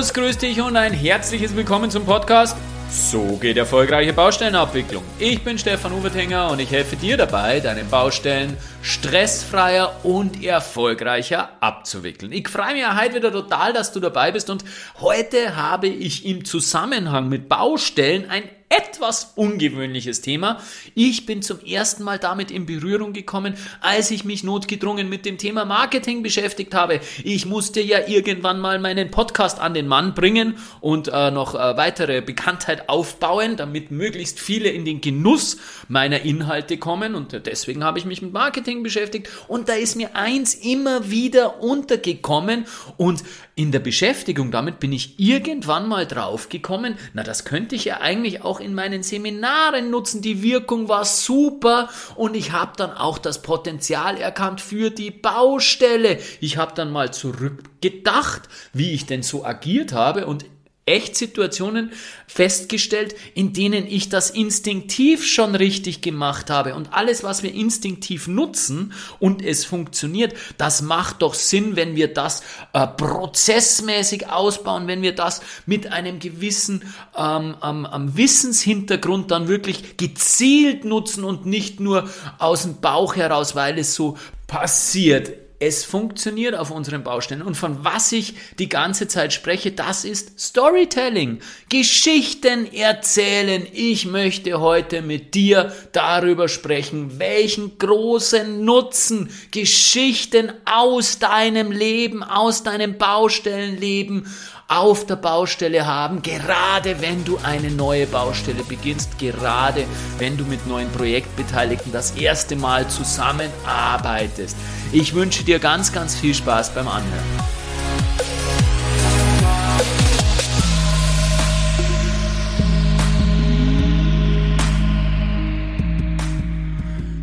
Servus, grüß dich und ein herzliches Willkommen zum Podcast. So geht erfolgreiche Baustellenabwicklung. Ich bin Stefan Uwertinger und ich helfe dir dabei, deine Baustellen stressfreier und erfolgreicher abzuwickeln. Ich freue mich heute wieder total, dass du dabei bist und heute habe ich im Zusammenhang mit Baustellen ein etwas ungewöhnliches Thema. Ich bin zum ersten Mal damit in Berührung gekommen, als ich mich notgedrungen mit dem Thema Marketing beschäftigt habe. Ich musste ja irgendwann mal meinen Podcast an den Mann bringen und äh, noch äh, weitere Bekanntheit aufbauen, damit möglichst viele in den Genuss meiner Inhalte kommen. Und deswegen habe ich mich mit Marketing beschäftigt. Und da ist mir eins immer wieder untergekommen. Und in der Beschäftigung damit bin ich irgendwann mal drauf gekommen, na, das könnte ich ja eigentlich auch in meinen Seminaren nutzen. Die Wirkung war super und ich habe dann auch das Potenzial erkannt für die Baustelle. Ich habe dann mal zurückgedacht, wie ich denn so agiert habe und echt Situationen festgestellt, in denen ich das instinktiv schon richtig gemacht habe. Und alles, was wir instinktiv nutzen und es funktioniert, das macht doch Sinn, wenn wir das äh, prozessmäßig ausbauen, wenn wir das mit einem gewissen ähm, ähm, Wissenshintergrund dann wirklich gezielt nutzen und nicht nur aus dem Bauch heraus, weil es so passiert. Es funktioniert auf unseren Baustellen. Und von was ich die ganze Zeit spreche, das ist Storytelling. Geschichten erzählen. Ich möchte heute mit dir darüber sprechen, welchen großen Nutzen Geschichten aus deinem Leben, aus deinem Baustellenleben, auf der Baustelle haben, gerade wenn du eine neue Baustelle beginnst, gerade wenn du mit neuen Projektbeteiligten das erste Mal zusammenarbeitest. Ich wünsche dir ganz, ganz viel Spaß beim Anhören.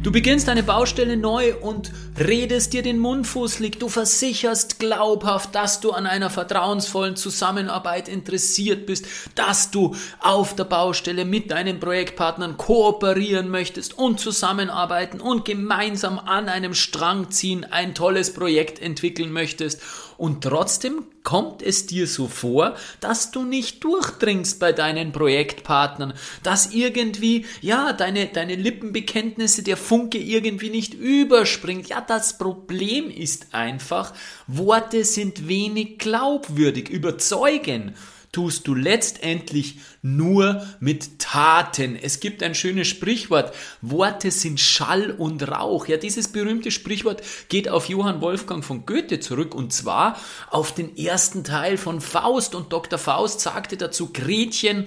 Du beginnst eine Baustelle neu und redest dir den Mund fußlig. Du versicherst glaubhaft, dass du an einer vertrauensvollen Zusammenarbeit interessiert bist, dass du auf der Baustelle mit deinen Projektpartnern kooperieren möchtest und zusammenarbeiten und gemeinsam an einem Strang ziehen, ein tolles Projekt entwickeln möchtest. Und trotzdem kommt es dir so vor, dass du nicht durchdringst bei deinen Projektpartnern, dass irgendwie, ja, deine, deine Lippenbekenntnisse, der Funke irgendwie nicht überspringt. Ja, das Problem ist einfach, Worte sind wenig glaubwürdig, überzeugen tust du letztendlich nur mit Taten. Es gibt ein schönes Sprichwort, Worte sind Schall und Rauch. Ja, dieses berühmte Sprichwort geht auf Johann Wolfgang von Goethe zurück und zwar auf den ersten Teil von Faust und Dr. Faust sagte dazu Gretchen,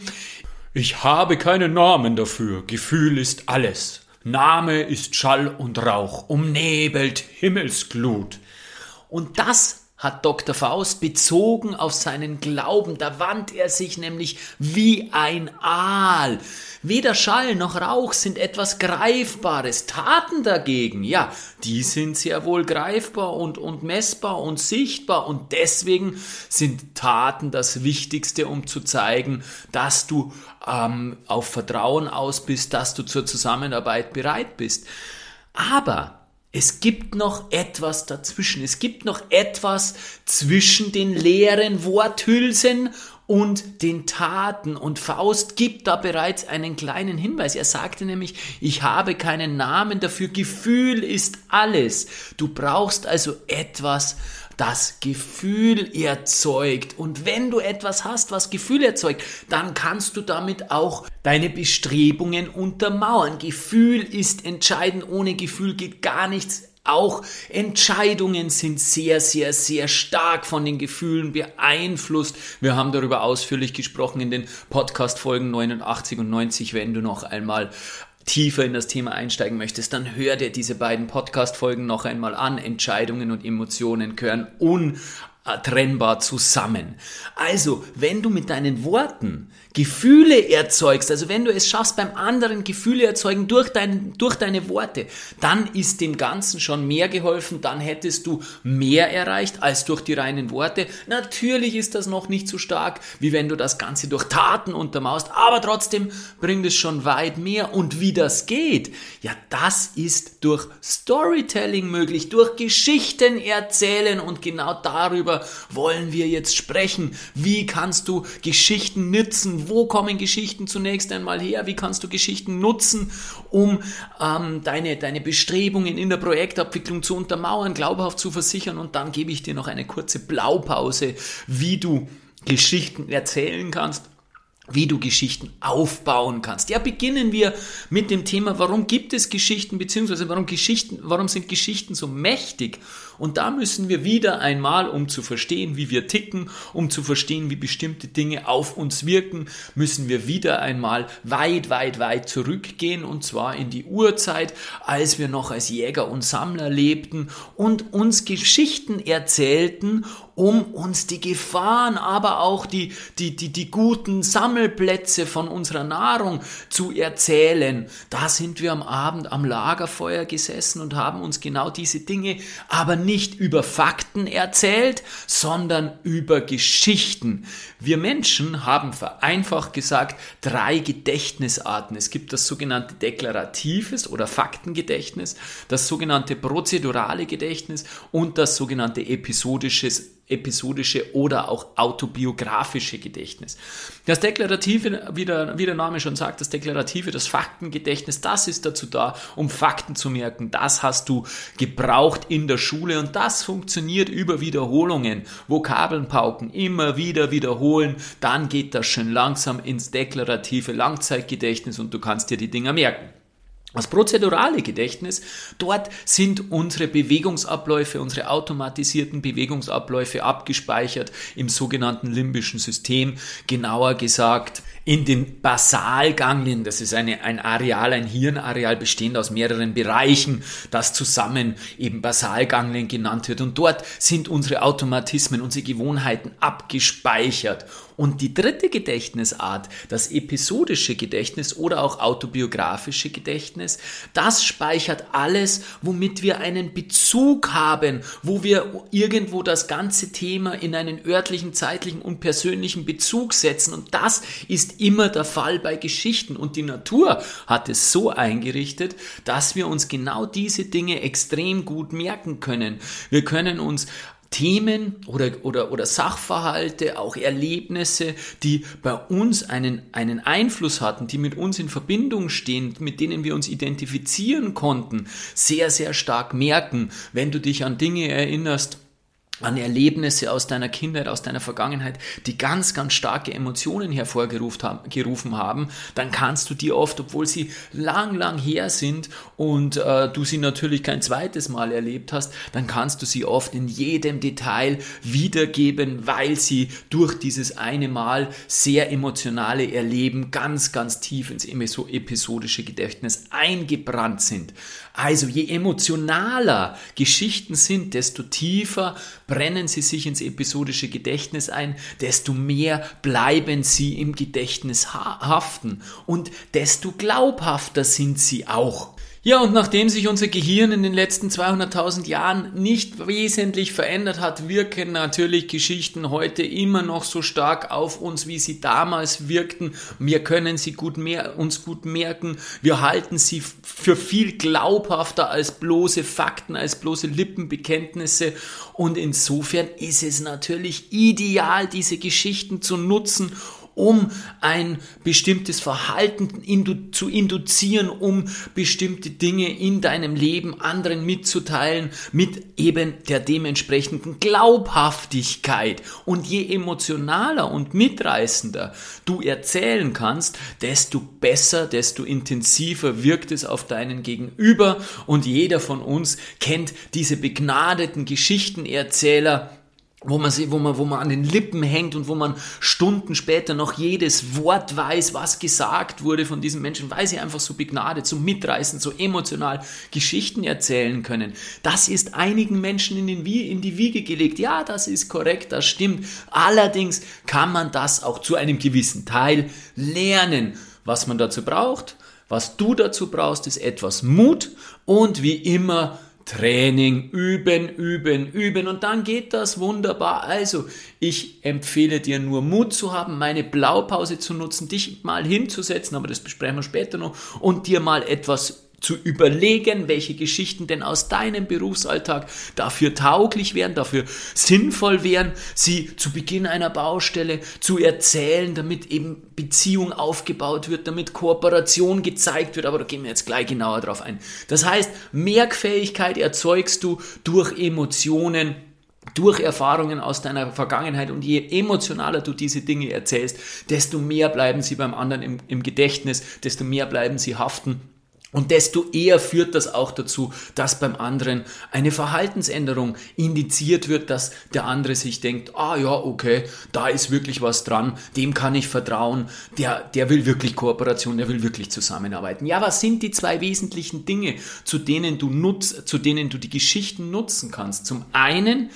ich habe keinen Namen dafür, Gefühl ist alles. Name ist Schall und Rauch, umnebelt Himmelsglut. Und das hat Dr. Faust bezogen auf seinen Glauben. Da wand er sich nämlich wie ein Aal. Weder Schall noch Rauch sind etwas Greifbares. Taten dagegen, ja, die sind sehr wohl greifbar und, und messbar und sichtbar. Und deswegen sind Taten das Wichtigste, um zu zeigen, dass du ähm, auf Vertrauen aus bist, dass du zur Zusammenarbeit bereit bist. Aber es gibt noch etwas dazwischen. Es gibt noch etwas zwischen den leeren Worthülsen und den Taten. Und Faust gibt da bereits einen kleinen Hinweis. Er sagte nämlich, ich habe keinen Namen dafür. Gefühl ist alles. Du brauchst also etwas, das Gefühl erzeugt. Und wenn du etwas hast, was Gefühl erzeugt, dann kannst du damit auch deine Bestrebungen untermauern. Gefühl ist entscheidend. Ohne Gefühl geht gar nichts. Auch Entscheidungen sind sehr, sehr, sehr stark von den Gefühlen beeinflusst. Wir haben darüber ausführlich gesprochen in den Podcast-Folgen 89 und 90, wenn du noch einmal tiefer in das Thema einsteigen möchtest, dann hör dir diese beiden Podcast-Folgen noch einmal an. Entscheidungen und Emotionen gehören untrennbar zusammen. Also, wenn du mit deinen Worten Gefühle erzeugst, also wenn du es schaffst, beim anderen Gefühle erzeugen durch, dein, durch deine Worte, dann ist dem Ganzen schon mehr geholfen, dann hättest du mehr erreicht als durch die reinen Worte. Natürlich ist das noch nicht so stark, wie wenn du das Ganze durch Taten untermaust, aber trotzdem bringt es schon weit mehr. Und wie das geht, ja, das ist durch Storytelling möglich, durch Geschichten erzählen und genau darüber wollen wir jetzt sprechen. Wie kannst du Geschichten Wo kommen Geschichten zunächst einmal her? Wie kannst du Geschichten nutzen, um ähm, deine, deine Bestrebungen in der Projektabwicklung zu untermauern, glaubhaft zu versichern? Und dann gebe ich dir noch eine kurze Blaupause, wie du Geschichten erzählen kannst wie du Geschichten aufbauen kannst. Ja, beginnen wir mit dem Thema, warum gibt es Geschichten, beziehungsweise warum Geschichten, warum sind Geschichten so mächtig? Und da müssen wir wieder einmal, um zu verstehen, wie wir ticken, um zu verstehen, wie bestimmte Dinge auf uns wirken, müssen wir wieder einmal weit, weit, weit zurückgehen, und zwar in die Urzeit, als wir noch als Jäger und Sammler lebten und uns Geschichten erzählten, um uns die Gefahren, aber auch die, die, die, die guten Sammelplätze von unserer Nahrung zu erzählen. Da sind wir am Abend am Lagerfeuer gesessen und haben uns genau diese Dinge, aber nicht über Fakten erzählt, sondern über Geschichten. Wir Menschen haben vereinfacht gesagt drei Gedächtnisarten. Es gibt das sogenannte deklaratives oder Faktengedächtnis, das sogenannte prozedurale Gedächtnis und das sogenannte episodisches episodische oder auch autobiografische Gedächtnis. Das Deklarative, wie der, wie der Name schon sagt, das Deklarative, das Faktengedächtnis, das ist dazu da, um Fakten zu merken. Das hast du gebraucht in der Schule und das funktioniert über Wiederholungen. Vokabeln pauken, immer wieder wiederholen, dann geht das schön langsam ins deklarative Langzeitgedächtnis und du kannst dir die Dinger merken. Das prozedurale Gedächtnis, dort sind unsere Bewegungsabläufe, unsere automatisierten Bewegungsabläufe abgespeichert im sogenannten limbischen System, genauer gesagt in den Basalganglien. Das ist eine, ein Areal, ein Hirnareal bestehend aus mehreren Bereichen, das zusammen eben Basalganglien genannt wird. Und dort sind unsere Automatismen, unsere Gewohnheiten abgespeichert. Und die dritte Gedächtnisart, das episodische Gedächtnis oder auch autobiografische Gedächtnis, das speichert alles, womit wir einen Bezug haben, wo wir irgendwo das ganze Thema in einen örtlichen, zeitlichen und persönlichen Bezug setzen. Und das ist immer der Fall bei Geschichten. Und die Natur hat es so eingerichtet, dass wir uns genau diese Dinge extrem gut merken können. Wir können uns Themen oder, oder, oder Sachverhalte, auch Erlebnisse, die bei uns einen, einen Einfluss hatten, die mit uns in Verbindung stehen, mit denen wir uns identifizieren konnten, sehr, sehr stark merken, wenn du dich an Dinge erinnerst, an Erlebnisse aus deiner Kindheit, aus deiner Vergangenheit, die ganz, ganz starke Emotionen hervorgerufen haben, dann kannst du die oft, obwohl sie lang, lang her sind und äh, du sie natürlich kein zweites Mal erlebt hast, dann kannst du sie oft in jedem Detail wiedergeben, weil sie durch dieses eine Mal sehr emotionale Erleben ganz, ganz tief ins episodische Gedächtnis eingebrannt sind. Also je emotionaler Geschichten sind, desto tiefer brennen sie sich ins episodische Gedächtnis ein, desto mehr bleiben sie im Gedächtnis haften und desto glaubhafter sind sie auch. Ja, und nachdem sich unser Gehirn in den letzten 200.000 Jahren nicht wesentlich verändert hat, wirken natürlich Geschichten heute immer noch so stark auf uns, wie sie damals wirkten. Wir können sie gut mehr, uns gut merken. Wir halten sie für viel glaubhafter als bloße Fakten, als bloße Lippenbekenntnisse. Und insofern ist es natürlich ideal, diese Geschichten zu nutzen, um ein bestimmtes Verhalten indu zu induzieren, um bestimmte Dinge in deinem Leben anderen mitzuteilen, mit eben der dementsprechenden Glaubhaftigkeit. Und je emotionaler und mitreißender du erzählen kannst, desto besser, desto intensiver wirkt es auf deinen Gegenüber. Und jeder von uns kennt diese begnadeten Geschichtenerzähler, wo man, sie, wo, man, wo man an den Lippen hängt und wo man Stunden später noch jedes Wort weiß, was gesagt wurde von diesem Menschen, weil sie einfach so begnadet, so mitreißend, so emotional Geschichten erzählen können. Das ist einigen Menschen in, den, in die Wiege gelegt. Ja, das ist korrekt, das stimmt. Allerdings kann man das auch zu einem gewissen Teil lernen. Was man dazu braucht, was du dazu brauchst, ist etwas Mut und wie immer Training, üben, üben, üben und dann geht das wunderbar. Also, ich empfehle dir nur Mut zu haben, meine Blaupause zu nutzen, dich mal hinzusetzen, aber das besprechen wir später noch, und dir mal etwas zu überlegen, welche Geschichten denn aus deinem Berufsalltag dafür tauglich wären, dafür sinnvoll wären, sie zu Beginn einer Baustelle zu erzählen, damit eben Beziehung aufgebaut wird, damit Kooperation gezeigt wird, aber da gehen wir jetzt gleich genauer drauf ein. Das heißt, Merkfähigkeit erzeugst du durch Emotionen, durch Erfahrungen aus deiner Vergangenheit. Und je emotionaler du diese Dinge erzählst, desto mehr bleiben sie beim anderen im, im Gedächtnis, desto mehr bleiben sie haften und desto eher führt das auch dazu, dass beim anderen eine Verhaltensänderung indiziert wird, dass der andere sich denkt, ah ja, okay, da ist wirklich was dran, dem kann ich vertrauen, der, der will wirklich Kooperation, der will wirklich zusammenarbeiten. Ja, was sind die zwei wesentlichen Dinge, zu denen du nutzt, zu denen du die Geschichten nutzen kannst? Zum einen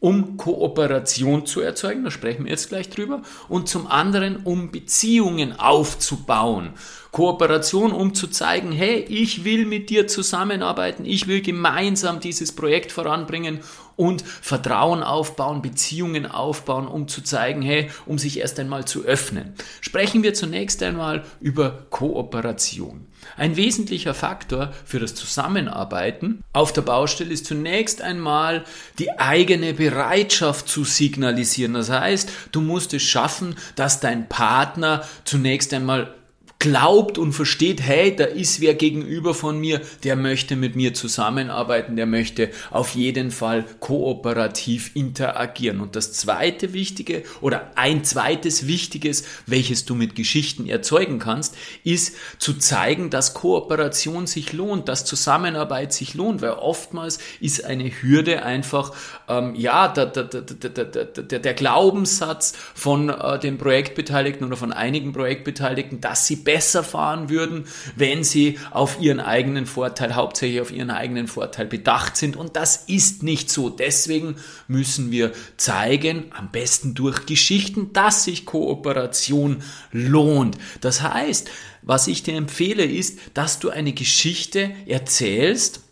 um Kooperation zu erzeugen, da sprechen wir jetzt gleich drüber, und zum anderen, um Beziehungen aufzubauen. Kooperation, um zu zeigen, hey, ich will mit dir zusammenarbeiten, ich will gemeinsam dieses Projekt voranbringen und Vertrauen aufbauen, Beziehungen aufbauen, um zu zeigen, hey, um sich erst einmal zu öffnen. Sprechen wir zunächst einmal über Kooperation. Ein wesentlicher Faktor für das Zusammenarbeiten auf der Baustelle ist zunächst einmal die eigene Bereitschaft zu signalisieren. Das heißt, du musst es schaffen, dass dein Partner zunächst einmal glaubt und versteht, hey, da ist wer gegenüber von mir, der möchte mit mir zusammenarbeiten, der möchte auf jeden Fall kooperativ interagieren. Und das zweite Wichtige oder ein zweites Wichtiges, welches du mit Geschichten erzeugen kannst, ist zu zeigen, dass Kooperation sich lohnt, dass Zusammenarbeit sich lohnt, weil oftmals ist eine Hürde einfach, ähm, ja, der, der, der, der, Glaubenssatz von äh, den Projektbeteiligten oder von einigen Projektbeteiligten, dass sie besser fahren würden, wenn sie auf ihren eigenen Vorteil, hauptsächlich auf ihren eigenen Vorteil bedacht sind. Und das ist nicht so. Deswegen müssen wir zeigen, am besten durch Geschichten, dass sich Kooperation lohnt. Das heißt, was ich dir empfehle, ist, dass du eine Geschichte erzählst,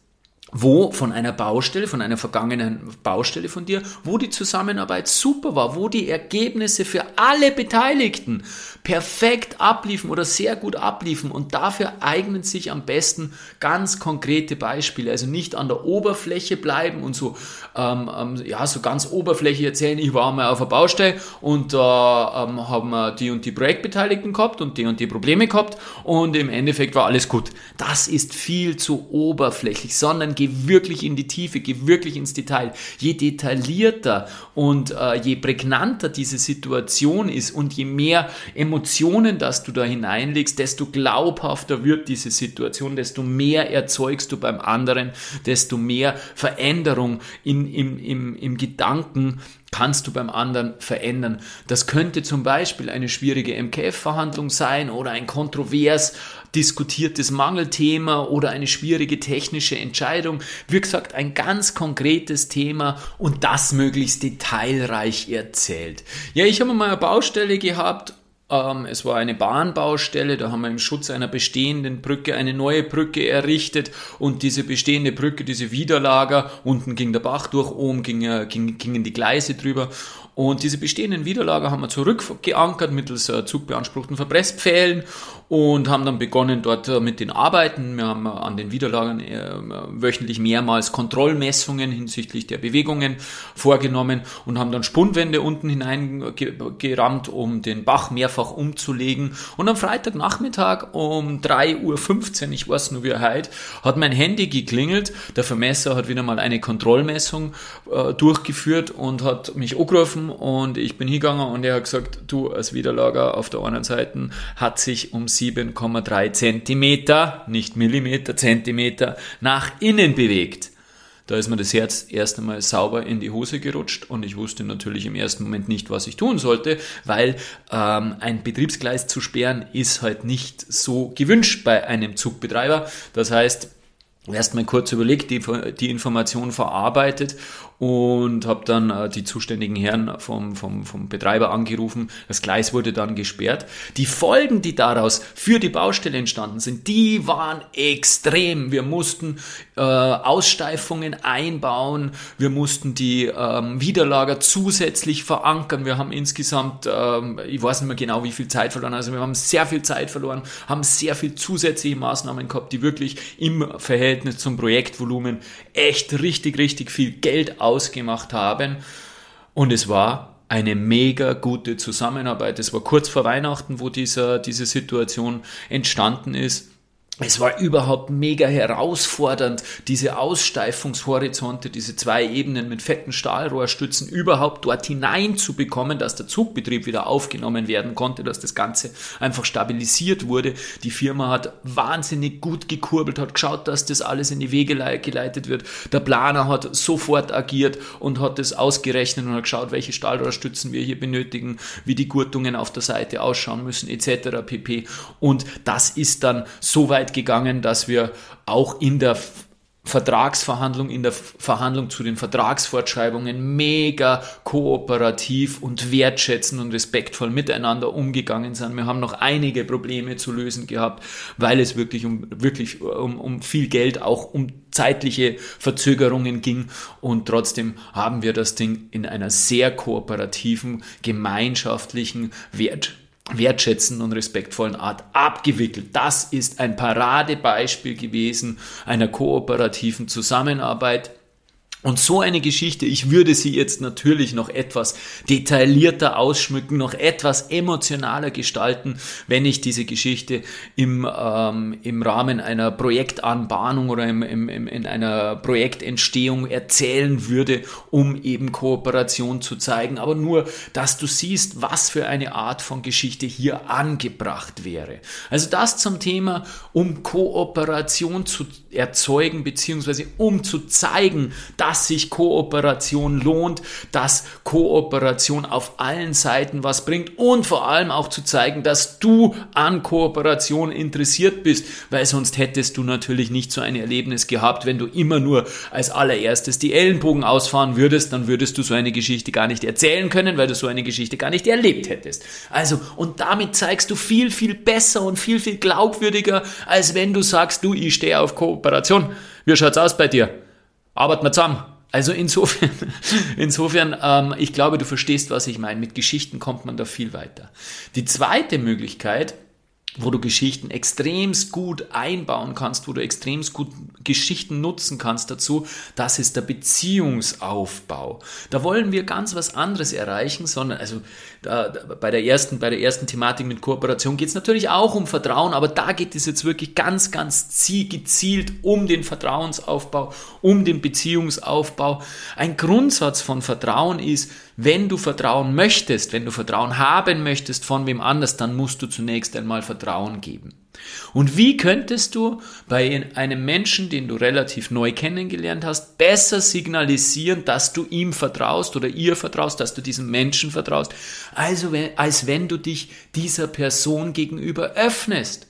wo von einer Baustelle, von einer vergangenen Baustelle von dir, wo die Zusammenarbeit super war, wo die Ergebnisse für alle Beteiligten perfekt abliefen oder sehr gut abliefen und dafür eignen sich am besten ganz konkrete Beispiele. Also nicht an der Oberfläche bleiben und so, ähm, ähm, ja, so ganz oberflächlich erzählen, ich war mal auf der Baustelle und da äh, ähm, haben wir die und die Projektbeteiligten gehabt und die und die Probleme gehabt und im Endeffekt war alles gut. Das ist viel zu oberflächlich, sondern geh wirklich in die Tiefe, geh wirklich ins Detail. Je detaillierter und äh, je prägnanter diese Situation ist und je mehr Emotionen, dass du da hineinlegst, desto glaubhafter wird diese Situation, desto mehr erzeugst du beim anderen, desto mehr Veränderung in, im, im, im Gedanken kannst du beim anderen verändern. Das könnte zum Beispiel eine schwierige MKF-Verhandlung sein oder ein kontrovers diskutiertes Mangelthema oder eine schwierige technische Entscheidung. Wie gesagt, ein ganz konkretes Thema und das möglichst detailreich erzählt. Ja, ich habe mal eine Baustelle gehabt ähm, es war eine Bahnbaustelle, da haben wir im Schutz einer bestehenden Brücke eine neue Brücke errichtet und diese bestehende Brücke, diese Widerlager, unten ging der Bach durch, oben ging, ging, gingen die Gleise drüber und diese bestehenden Widerlager haben wir zurückgeankert mittels äh, zugbeanspruchten Verpresspfählen und haben dann begonnen dort äh, mit den Arbeiten. Wir haben äh, an den Widerlagern wöchentlich mehrmals Kontrollmessungen hinsichtlich der Bewegungen vorgenommen und haben dann Spundwände unten hineingerammt, um den Bach mehrfach umzulegen. Und am Freitagnachmittag um 3.15 Uhr, ich weiß nur wie heute, hat mein Handy geklingelt. Der Vermesser hat wieder mal eine Kontrollmessung durchgeführt und hat mich angerufen und ich bin hingegangen und er hat gesagt, du als Widerlager auf der anderen Seite hat sich um 7,3 Zentimeter, nicht Millimeter, Zentimeter nach innen bewegt. Da ist mir das Herz erst einmal sauber in die Hose gerutscht und ich wusste natürlich im ersten Moment nicht, was ich tun sollte, weil ähm, ein Betriebsgleis zu sperren ist halt nicht so gewünscht bei einem Zugbetreiber. Das heißt, erstmal kurz überlegt, die, die Information verarbeitet und habe dann äh, die zuständigen Herren vom, vom, vom Betreiber angerufen. Das Gleis wurde dann gesperrt. Die Folgen, die daraus für die Baustelle entstanden sind, die waren extrem. Wir mussten äh, Aussteifungen einbauen, wir mussten die ähm, Widerlager zusätzlich verankern. Wir haben insgesamt, ähm, ich weiß nicht mehr genau, wie viel Zeit verloren. Also wir haben sehr viel Zeit verloren, haben sehr viel zusätzliche Maßnahmen gehabt, die wirklich im Verhältnis zum Projektvolumen echt richtig, richtig viel Geld ausgemacht haben. Und es war eine mega gute Zusammenarbeit. Es war kurz vor Weihnachten, wo dieser, diese Situation entstanden ist. Es war überhaupt mega herausfordernd, diese Aussteifungshorizonte, diese zwei Ebenen mit fetten Stahlrohrstützen überhaupt dort hinein zu bekommen, dass der Zugbetrieb wieder aufgenommen werden konnte, dass das Ganze einfach stabilisiert wurde. Die Firma hat wahnsinnig gut gekurbelt, hat geschaut, dass das alles in die Wege geleitet wird. Der Planer hat sofort agiert und hat das ausgerechnet und hat geschaut, welche Stahlrohrstützen wir hier benötigen, wie die Gurtungen auf der Seite ausschauen müssen, etc. pp. Und das ist dann soweit weit gegangen, dass wir auch in der Vertragsverhandlung, in der Verhandlung zu den Vertragsfortschreibungen mega kooperativ und wertschätzend und respektvoll miteinander umgegangen sind. Wir haben noch einige Probleme zu lösen gehabt, weil es wirklich um, wirklich um, um viel Geld, auch um zeitliche Verzögerungen ging und trotzdem haben wir das Ding in einer sehr kooperativen, gemeinschaftlichen, wert wertschätzenden und respektvollen Art abgewickelt. Das ist ein Paradebeispiel gewesen einer kooperativen Zusammenarbeit und so eine Geschichte, ich würde sie jetzt natürlich noch etwas detaillierter ausschmücken, noch etwas emotionaler gestalten, wenn ich diese Geschichte im, ähm, im Rahmen einer Projektanbahnung oder im, im, im, in einer Projektentstehung erzählen würde, um eben Kooperation zu zeigen. Aber nur, dass du siehst, was für eine Art von Geschichte hier angebracht wäre. Also das zum Thema, um Kooperation zu erzeugen, beziehungsweise um zu zeigen, dass dass sich Kooperation lohnt, dass Kooperation auf allen Seiten was bringt und vor allem auch zu zeigen, dass du an Kooperation interessiert bist, weil sonst hättest du natürlich nicht so ein Erlebnis gehabt, wenn du immer nur als allererstes die Ellenbogen ausfahren würdest, dann würdest du so eine Geschichte gar nicht erzählen können, weil du so eine Geschichte gar nicht erlebt hättest. Also, und damit zeigst du viel, viel besser und viel, viel glaubwürdiger, als wenn du sagst, du, ich stehe auf Kooperation. Wie schaut's aus bei dir? Arbeiten wir zusammen. Also insofern, insofern ähm, ich glaube, du verstehst, was ich meine. Mit Geschichten kommt man da viel weiter. Die zweite Möglichkeit, wo du Geschichten extremst gut einbauen kannst, wo du extremst gut Geschichten nutzen kannst dazu, das ist der Beziehungsaufbau. Da wollen wir ganz was anderes erreichen, sondern also da, bei der ersten, bei der ersten Thematik mit Kooperation geht es natürlich auch um Vertrauen, aber da geht es jetzt wirklich ganz, ganz gezielt um den Vertrauensaufbau, um den Beziehungsaufbau. Ein Grundsatz von Vertrauen ist, wenn du Vertrauen möchtest, wenn du Vertrauen haben möchtest von wem anders, dann musst du zunächst einmal Vertrauen geben. Und wie könntest du bei einem Menschen, den du relativ neu kennengelernt hast, besser signalisieren, dass du ihm vertraust oder ihr vertraust, dass du diesem Menschen vertraust, also als wenn du dich dieser Person gegenüber öffnest?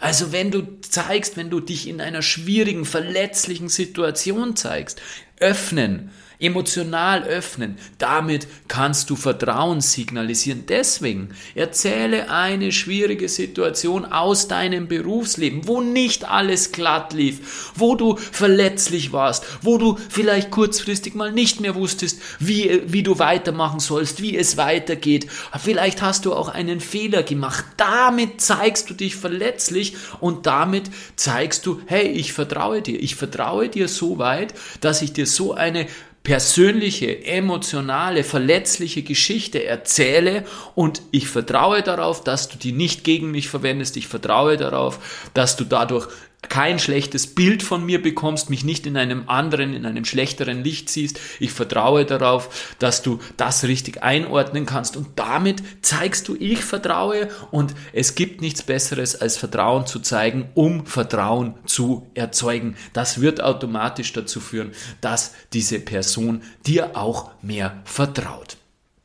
Also wenn du zeigst, wenn du dich in einer schwierigen, verletzlichen Situation zeigst, öffnen, emotional öffnen. Damit kannst du Vertrauen signalisieren. Deswegen erzähle eine schwierige Situation aus deinem Berufsleben, wo nicht alles glatt lief, wo du verletzlich warst, wo du vielleicht kurzfristig mal nicht mehr wusstest, wie, wie du weitermachen sollst, wie es weitergeht. Vielleicht hast du auch einen Fehler gemacht. Damit zeigst du dich verletzlich und damit zeigst du, hey, ich vertraue dir. Ich vertraue dir so weit, dass ich dir so eine persönliche, emotionale, verletzliche Geschichte erzähle und ich vertraue darauf, dass du die nicht gegen mich verwendest. Ich vertraue darauf, dass du dadurch kein schlechtes Bild von mir bekommst, mich nicht in einem anderen, in einem schlechteren Licht siehst. Ich vertraue darauf, dass du das richtig einordnen kannst und damit zeigst du, ich vertraue und es gibt nichts Besseres als Vertrauen zu zeigen, um Vertrauen zu erzeugen. Das wird automatisch dazu führen, dass diese Person dir auch mehr vertraut.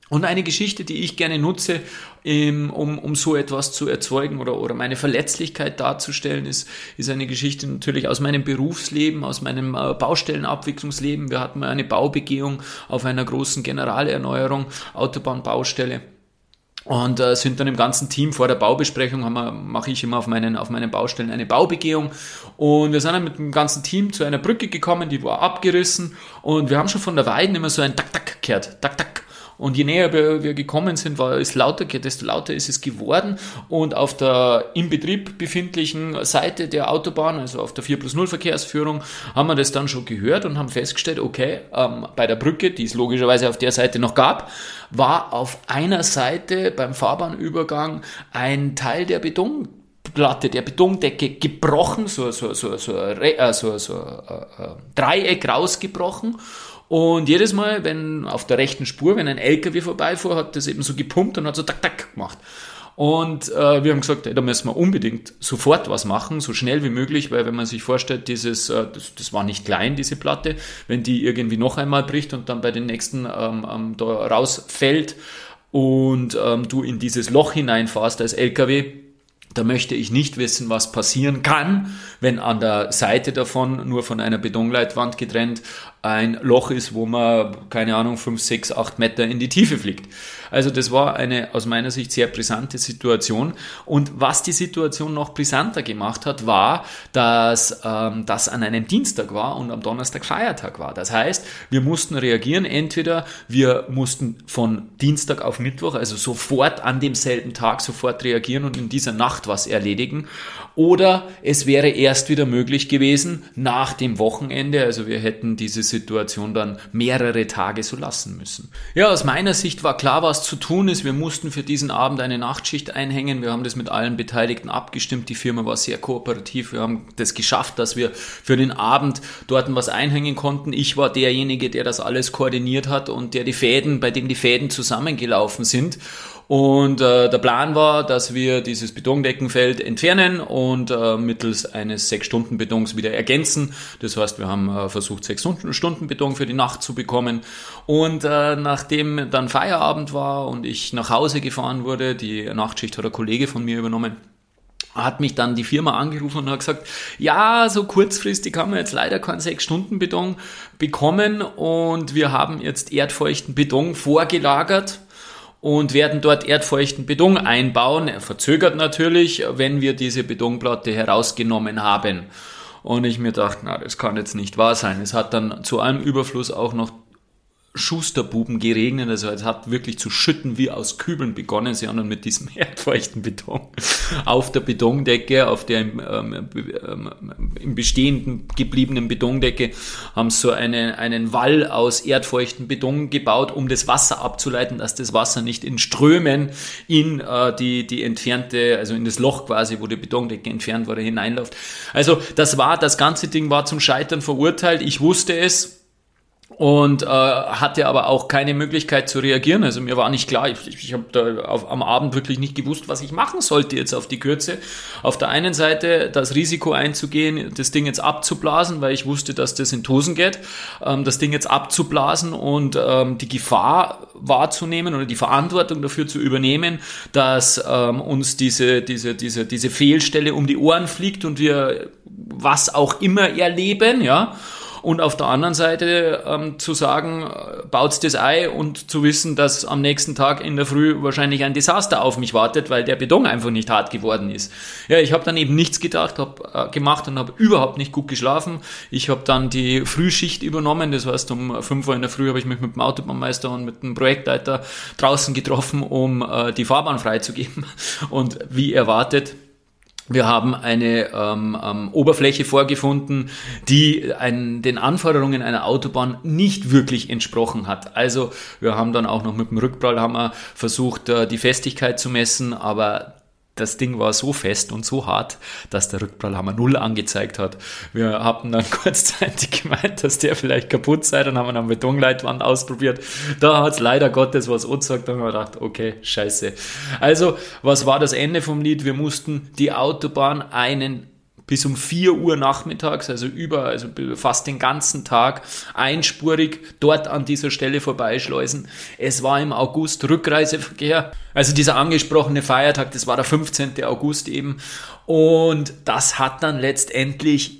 Und eine Geschichte, die ich gerne nutze, um, um so etwas zu erzeugen oder, oder meine Verletzlichkeit darzustellen, ist, ist eine Geschichte natürlich aus meinem Berufsleben, aus meinem äh, Baustellenabwicklungsleben. Wir hatten mal eine Baubegehung auf einer großen Generalerneuerung, Autobahnbaustelle. Und äh, sind dann im ganzen Team vor der Baubesprechung, mache ich immer auf meinen, auf meinen Baustellen eine Baubegehung. Und wir sind dann mit dem ganzen Team zu einer Brücke gekommen, die war abgerissen. Und wir haben schon von der Weiden immer so ein Tak-Tak gehört. Tak-Tak. Und je näher wir, gekommen sind, war es lauter, desto lauter ist es geworden. Und auf der im Betrieb befindlichen Seite der Autobahn, also auf der 4 plus 0 Verkehrsführung, haben wir das dann schon gehört und haben festgestellt, okay, ähm, bei der Brücke, die es logischerweise auf der Seite noch gab, war auf einer Seite beim Fahrbahnübergang ein Teil der Beton Platte der Betondecke gebrochen, so, so, so, so, äh, so, so äh, äh, Dreieck rausgebrochen und jedes Mal, wenn auf der rechten Spur, wenn ein LKW vorbeifuhr, hat das eben so gepumpt und hat so tak tak gemacht. Und äh, wir haben gesagt, ey, da müssen wir unbedingt sofort was machen, so schnell wie möglich, weil wenn man sich vorstellt, dieses, äh, das, das war nicht klein, diese Platte, wenn die irgendwie noch einmal bricht und dann bei den nächsten ähm, ähm, da rausfällt und ähm, du in dieses Loch hineinfährst als LKW, da möchte ich nicht wissen, was passieren kann, wenn an der Seite davon, nur von einer Betonleitwand getrennt, ein Loch ist, wo man, keine Ahnung, 5, 6, 8 Meter in die Tiefe fliegt. Also das war eine aus meiner Sicht sehr brisante Situation. Und was die Situation noch brisanter gemacht hat, war, dass ähm, das an einem Dienstag war und am Donnerstag Feiertag war. Das heißt, wir mussten reagieren. Entweder wir mussten von Dienstag auf Mittwoch, also sofort an demselben Tag sofort reagieren und in dieser Nacht was erledigen. Oder es wäre erst wieder möglich gewesen nach dem Wochenende. Also wir hätten diese Situation dann mehrere Tage so lassen müssen. Ja, aus meiner Sicht war klar, was zu tun ist. Wir mussten für diesen Abend eine Nachtschicht einhängen. Wir haben das mit allen Beteiligten abgestimmt. Die Firma war sehr kooperativ. Wir haben das geschafft, dass wir für den Abend dort was einhängen konnten. Ich war derjenige, der das alles koordiniert hat und der die Fäden, bei dem die Fäden zusammengelaufen sind. Und äh, der Plan war, dass wir dieses Betondeckenfeld entfernen und äh, mittels eines 6-Stunden-Betons wieder ergänzen. Das heißt, wir haben äh, versucht, 6-Stunden-Beton für die Nacht zu bekommen. Und äh, nachdem dann Feierabend war und ich nach Hause gefahren wurde, die Nachtschicht hat ein Kollege von mir übernommen, hat mich dann die Firma angerufen und hat gesagt, ja, so kurzfristig haben wir jetzt leider keinen 6-Stunden-Beton bekommen und wir haben jetzt erdfeuchten Beton vorgelagert und werden dort erdfeuchten Beton einbauen. Er verzögert natürlich, wenn wir diese Betonplatte herausgenommen haben. Und ich mir dachte, na, das kann jetzt nicht wahr sein. Es hat dann zu einem Überfluss auch noch Schusterbuben geregnet. Also es hat wirklich zu schütten wie aus Kübeln begonnen. Sie haben dann mit diesem erdfeuchten Beton auf der Betondecke, auf der im, ähm, ähm, im bestehenden gebliebenen Betondecke, haben so eine, einen Wall aus erdfeuchten Beton gebaut, um das Wasser abzuleiten, dass das Wasser nicht in Strömen in äh, die, die entfernte, also in das Loch quasi, wo die Betondecke entfernt wurde, hineinläuft. Also das war, das ganze Ding war zum Scheitern verurteilt. Ich wusste es und äh, hatte aber auch keine Möglichkeit zu reagieren. Also mir war nicht klar, ich, ich habe da auf, am Abend wirklich nicht gewusst, was ich machen sollte jetzt auf die Kürze. Auf der einen Seite das Risiko einzugehen, das Ding jetzt abzublasen, weil ich wusste, dass das in Tosen geht, ähm, das Ding jetzt abzublasen und ähm, die Gefahr wahrzunehmen oder die Verantwortung dafür zu übernehmen, dass ähm, uns diese, diese, diese, diese Fehlstelle um die Ohren fliegt und wir was auch immer erleben, ja und auf der anderen Seite ähm, zu sagen, äh, baut's das Ei und zu wissen, dass am nächsten Tag in der Früh wahrscheinlich ein Desaster auf mich wartet, weil der Beton einfach nicht hart geworden ist. Ja, ich habe dann eben nichts gedacht, habe äh, gemacht und habe überhaupt nicht gut geschlafen. Ich habe dann die Frühschicht übernommen, das heißt um 5 Uhr in der Früh habe ich mich mit dem Autobahnmeister und mit dem Projektleiter draußen getroffen, um äh, die Fahrbahn freizugeben und wie erwartet wir haben eine ähm, ähm, Oberfläche vorgefunden, die ein, den Anforderungen einer Autobahn nicht wirklich entsprochen hat. Also wir haben dann auch noch mit dem Rückprallhammer versucht, äh, die Festigkeit zu messen, aber das Ding war so fest und so hart, dass der Rückprallhammer null angezeigt hat. Wir haben dann kurzzeitig gemeint, dass der vielleicht kaputt sei, dann haben wir eine Betonleitwand ausprobiert. Da hat es leider Gottes was angezeigt, dann haben wir gedacht, okay, scheiße. Also, was war das Ende vom Lied? Wir mussten die Autobahn einen bis um 4 Uhr nachmittags, also über, also fast den ganzen Tag einspurig dort an dieser Stelle vorbeischleusen. Es war im August Rückreiseverkehr, also dieser angesprochene Feiertag, das war der 15. August eben. Und das hat dann letztendlich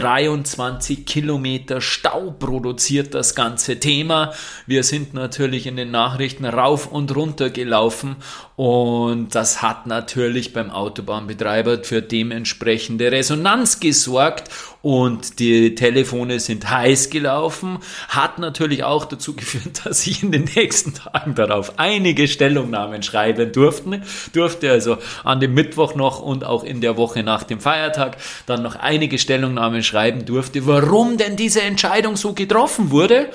23 Kilometer Stau produziert das ganze Thema. Wir sind natürlich in den Nachrichten rauf und runter gelaufen und das hat natürlich beim Autobahnbetreiber für dementsprechende Resonanz gesorgt und die Telefone sind heiß gelaufen, hat natürlich auch dazu geführt, dass ich in den nächsten Tagen darauf einige Stellungnahmen schreiben durfte, durfte also an dem Mittwoch noch und auch in der Woche nach dem Feiertag dann noch einige Stellungnahmen schreiben durfte, warum denn diese Entscheidung so getroffen wurde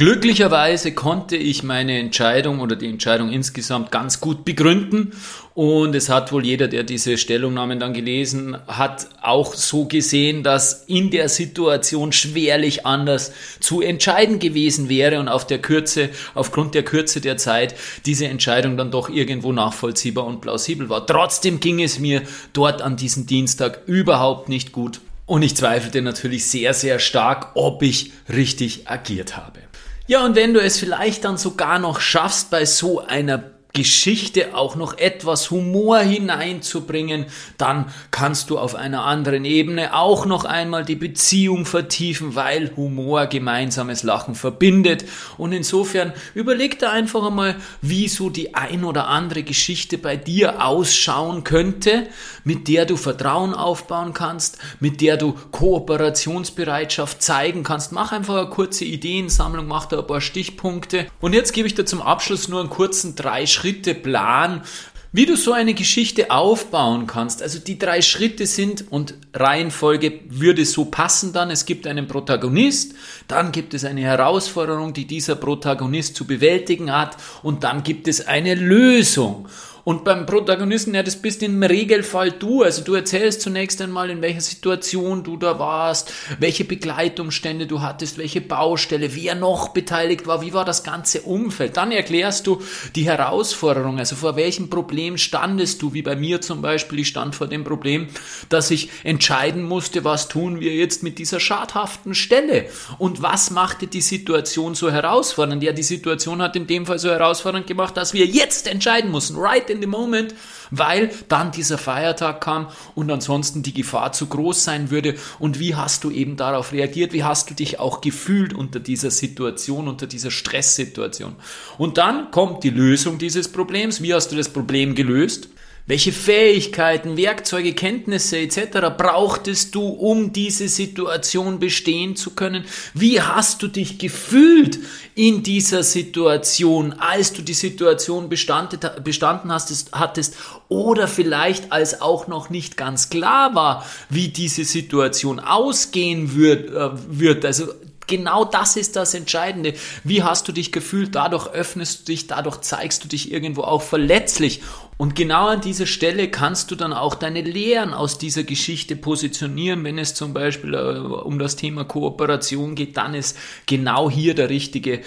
Glücklicherweise konnte ich meine Entscheidung oder die Entscheidung insgesamt ganz gut begründen und es hat wohl jeder, der diese Stellungnahmen dann gelesen hat, auch so gesehen, dass in der Situation schwerlich anders zu entscheiden gewesen wäre und auf der Kürze, aufgrund der Kürze der Zeit, diese Entscheidung dann doch irgendwo nachvollziehbar und plausibel war. Trotzdem ging es mir dort an diesem Dienstag überhaupt nicht gut und ich zweifelte natürlich sehr, sehr stark, ob ich richtig agiert habe. Ja, und wenn du es vielleicht dann sogar noch schaffst, bei so einer Geschichte auch noch etwas Humor hineinzubringen, dann kannst du auf einer anderen Ebene auch noch einmal die Beziehung vertiefen, weil Humor gemeinsames Lachen verbindet. Und insofern überleg da einfach einmal, wie so die ein oder andere Geschichte bei dir ausschauen könnte, mit der du Vertrauen aufbauen kannst, mit der du Kooperationsbereitschaft zeigen kannst. Mach einfach eine kurze Ideensammlung, mach da ein paar Stichpunkte. Und jetzt gebe ich dir zum Abschluss nur einen kurzen drei Schritte Plan, wie du so eine Geschichte aufbauen kannst. Also die drei Schritte sind und Reihenfolge würde so passen dann. Es gibt einen Protagonist, dann gibt es eine Herausforderung, die dieser Protagonist zu bewältigen hat und dann gibt es eine Lösung. Und beim Protagonisten, ja, das bist im Regelfall du. Also du erzählst zunächst einmal, in welcher Situation du da warst, welche Begleitumstände du hattest, welche Baustelle, wer noch beteiligt war, wie war das ganze Umfeld. Dann erklärst du die Herausforderung, also vor welchem Problem standest du, wie bei mir zum Beispiel. Ich stand vor dem Problem, dass ich entscheiden musste, was tun wir jetzt mit dieser schadhaften Stelle und was machte die Situation so herausfordernd. Ja, die Situation hat in dem Fall so herausfordernd gemacht, dass wir jetzt entscheiden mussten, right in the moment, weil dann dieser Feiertag kam und ansonsten die Gefahr zu groß sein würde. Und wie hast du eben darauf reagiert? Wie hast du dich auch gefühlt unter dieser Situation, unter dieser Stresssituation? Und dann kommt die Lösung dieses Problems. Wie hast du das Problem gelöst? Welche Fähigkeiten, Werkzeuge, Kenntnisse etc. brauchtest du, um diese Situation bestehen zu können? Wie hast du dich gefühlt in dieser Situation, als du die Situation bestanden hattest oder vielleicht als auch noch nicht ganz klar war, wie diese Situation ausgehen wird, äh, wird. Also genau das ist das Entscheidende. Wie hast du dich gefühlt? Dadurch öffnest du dich, dadurch zeigst du dich irgendwo auch verletzlich. Und genau an dieser Stelle kannst du dann auch deine Lehren aus dieser Geschichte positionieren. Wenn es zum Beispiel äh, um das Thema Kooperation geht, dann ist genau hier der richtige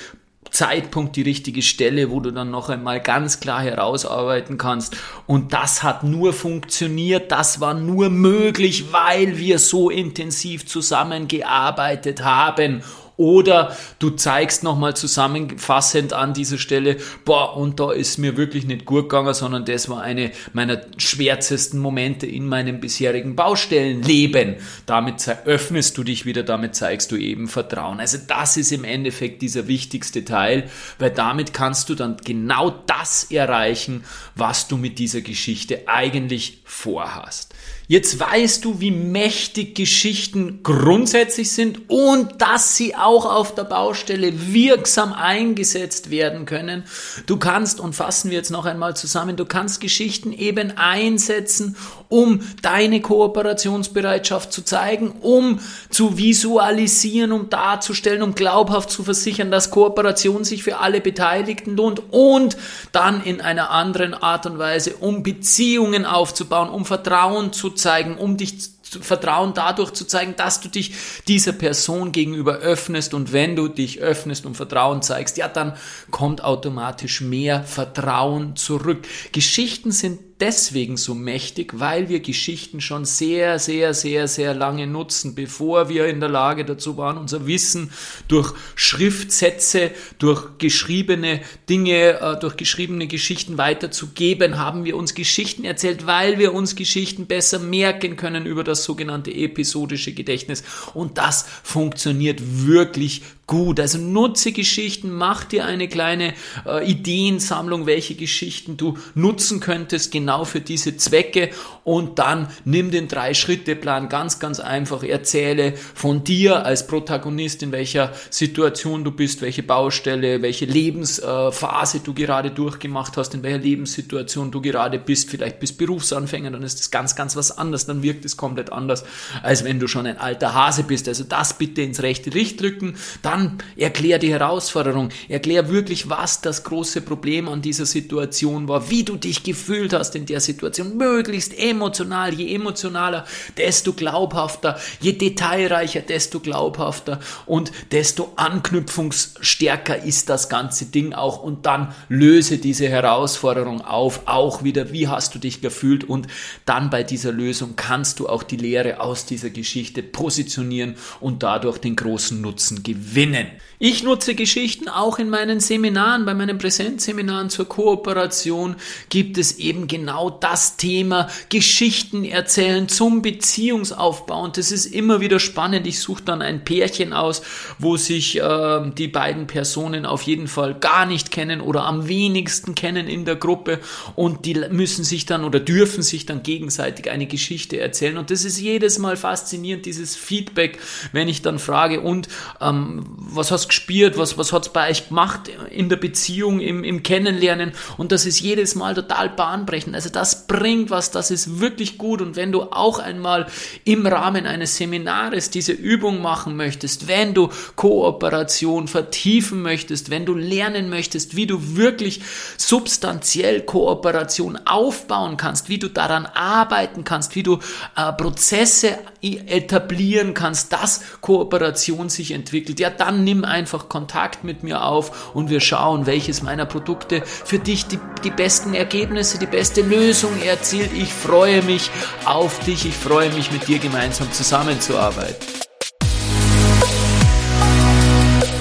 Zeitpunkt, die richtige Stelle, wo du dann noch einmal ganz klar herausarbeiten kannst. Und das hat nur funktioniert, das war nur möglich, weil wir so intensiv zusammengearbeitet haben oder du zeigst nochmal zusammenfassend an dieser Stelle, boah, und da ist mir wirklich nicht gut gegangen, sondern das war eine meiner schwärzesten Momente in meinem bisherigen Baustellenleben. Damit öffnest du dich wieder, damit zeigst du eben Vertrauen. Also das ist im Endeffekt dieser wichtigste Teil, weil damit kannst du dann genau das erreichen, was du mit dieser Geschichte eigentlich vorhast. Jetzt weißt du, wie mächtig Geschichten grundsätzlich sind und dass sie auch auf der Baustelle wirksam eingesetzt werden können. Du kannst, und fassen wir jetzt noch einmal zusammen, du kannst Geschichten eben einsetzen, um deine Kooperationsbereitschaft zu zeigen, um zu visualisieren, um darzustellen, um glaubhaft zu versichern, dass Kooperation sich für alle Beteiligten lohnt und dann in einer anderen Art und Weise, um Beziehungen aufzubauen, um Vertrauen zu zeigen, um dich Vertrauen dadurch zu zeigen, dass du dich dieser Person gegenüber öffnest und wenn du dich öffnest und Vertrauen zeigst, ja, dann kommt automatisch mehr Vertrauen zurück. Geschichten sind deswegen so mächtig, weil wir Geschichten schon sehr, sehr, sehr, sehr lange nutzen, bevor wir in der Lage dazu waren, unser Wissen durch Schriftsätze, durch geschriebene Dinge, äh, durch geschriebene Geschichten weiterzugeben, haben wir uns Geschichten erzählt, weil wir uns Geschichten besser merken können über das sogenannte episodische Gedächtnis. Und das funktioniert wirklich gut. Also nutze Geschichten, mach dir eine kleine äh, Ideensammlung, welche Geschichten du nutzen könntest, genau für diese Zwecke und dann nimm den Drei-Schritte-Plan ganz, ganz einfach, erzähle von dir als Protagonist, in welcher Situation du bist, welche Baustelle, welche Lebensphase du gerade durchgemacht hast, in welcher Lebenssituation du gerade bist, vielleicht bist Berufsanfänger, dann ist das ganz, ganz was anderes, dann wirkt es komplett anders, als wenn du schon ein alter Hase bist. Also das bitte ins rechte Licht rücken, dann erklär die Herausforderung, erklär wirklich, was das große Problem an dieser Situation war, wie du dich gefühlt hast in der Situation, möglichst emotional, je emotionaler, desto glaubhafter, je detailreicher, desto glaubhafter. Und desto anknüpfungsstärker ist das ganze Ding auch. Und dann löse diese Herausforderung auf, auch wieder, wie hast du dich gefühlt? Und dann bei dieser Lösung kannst du auch die Lehre aus dieser Geschichte positionieren und dadurch den großen Nutzen gewinnen. Ich nutze Geschichten auch in meinen Seminaren, bei meinen Präsenzseminaren zur Kooperation gibt es eben genau das Thema Geschichten erzählen zum Beziehungsaufbau. Und das ist immer wieder spannend. Ich suche dann ein Pärchen aus, wo sich äh, die beiden Personen auf jeden Fall gar nicht kennen oder am wenigsten kennen in der Gruppe. Und die müssen sich dann oder dürfen sich dann gegenseitig eine Geschichte erzählen. Und das ist jedes Mal faszinierend, dieses Feedback, wenn ich dann frage und ähm, was hast du gespielt, was, was hat's bei euch gemacht in der Beziehung, im, im Kennenlernen? Und das ist jedes Mal total bahnbrechend. Also das bringt was, das ist wirklich gut. Und wenn du auch einmal im Rahmen eines Seminares diese Übung machen möchtest, wenn du Kooperation vertiefen möchtest, wenn du lernen möchtest, wie du wirklich substanziell Kooperation aufbauen kannst, wie du daran arbeiten kannst, wie du äh, Prozesse etablieren kannst, dass Kooperation sich entwickelt, ja dann nimm einfach Kontakt mit mir auf und wir schauen, welches meiner Produkte für dich die, die besten Ergebnisse, die beste Lösung erzielt. Ich freue mich auf dich, ich freue mich mit dir gemeinsam zusammenzuarbeiten.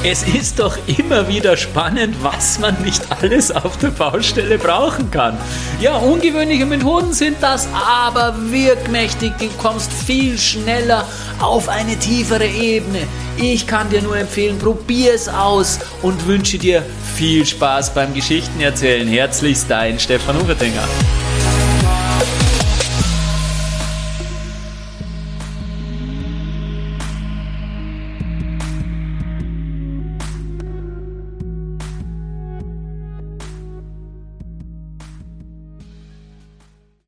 Es ist doch immer wieder spannend, was man nicht alles auf der Baustelle brauchen kann. Ja, ungewöhnliche Methoden sind das, aber wirkmächtig. Du kommst viel schneller auf eine tiefere Ebene. Ich kann dir nur empfehlen, probier es aus und wünsche dir viel Spaß beim Geschichtenerzählen. Herzlichst dein Stefan Ufertinger.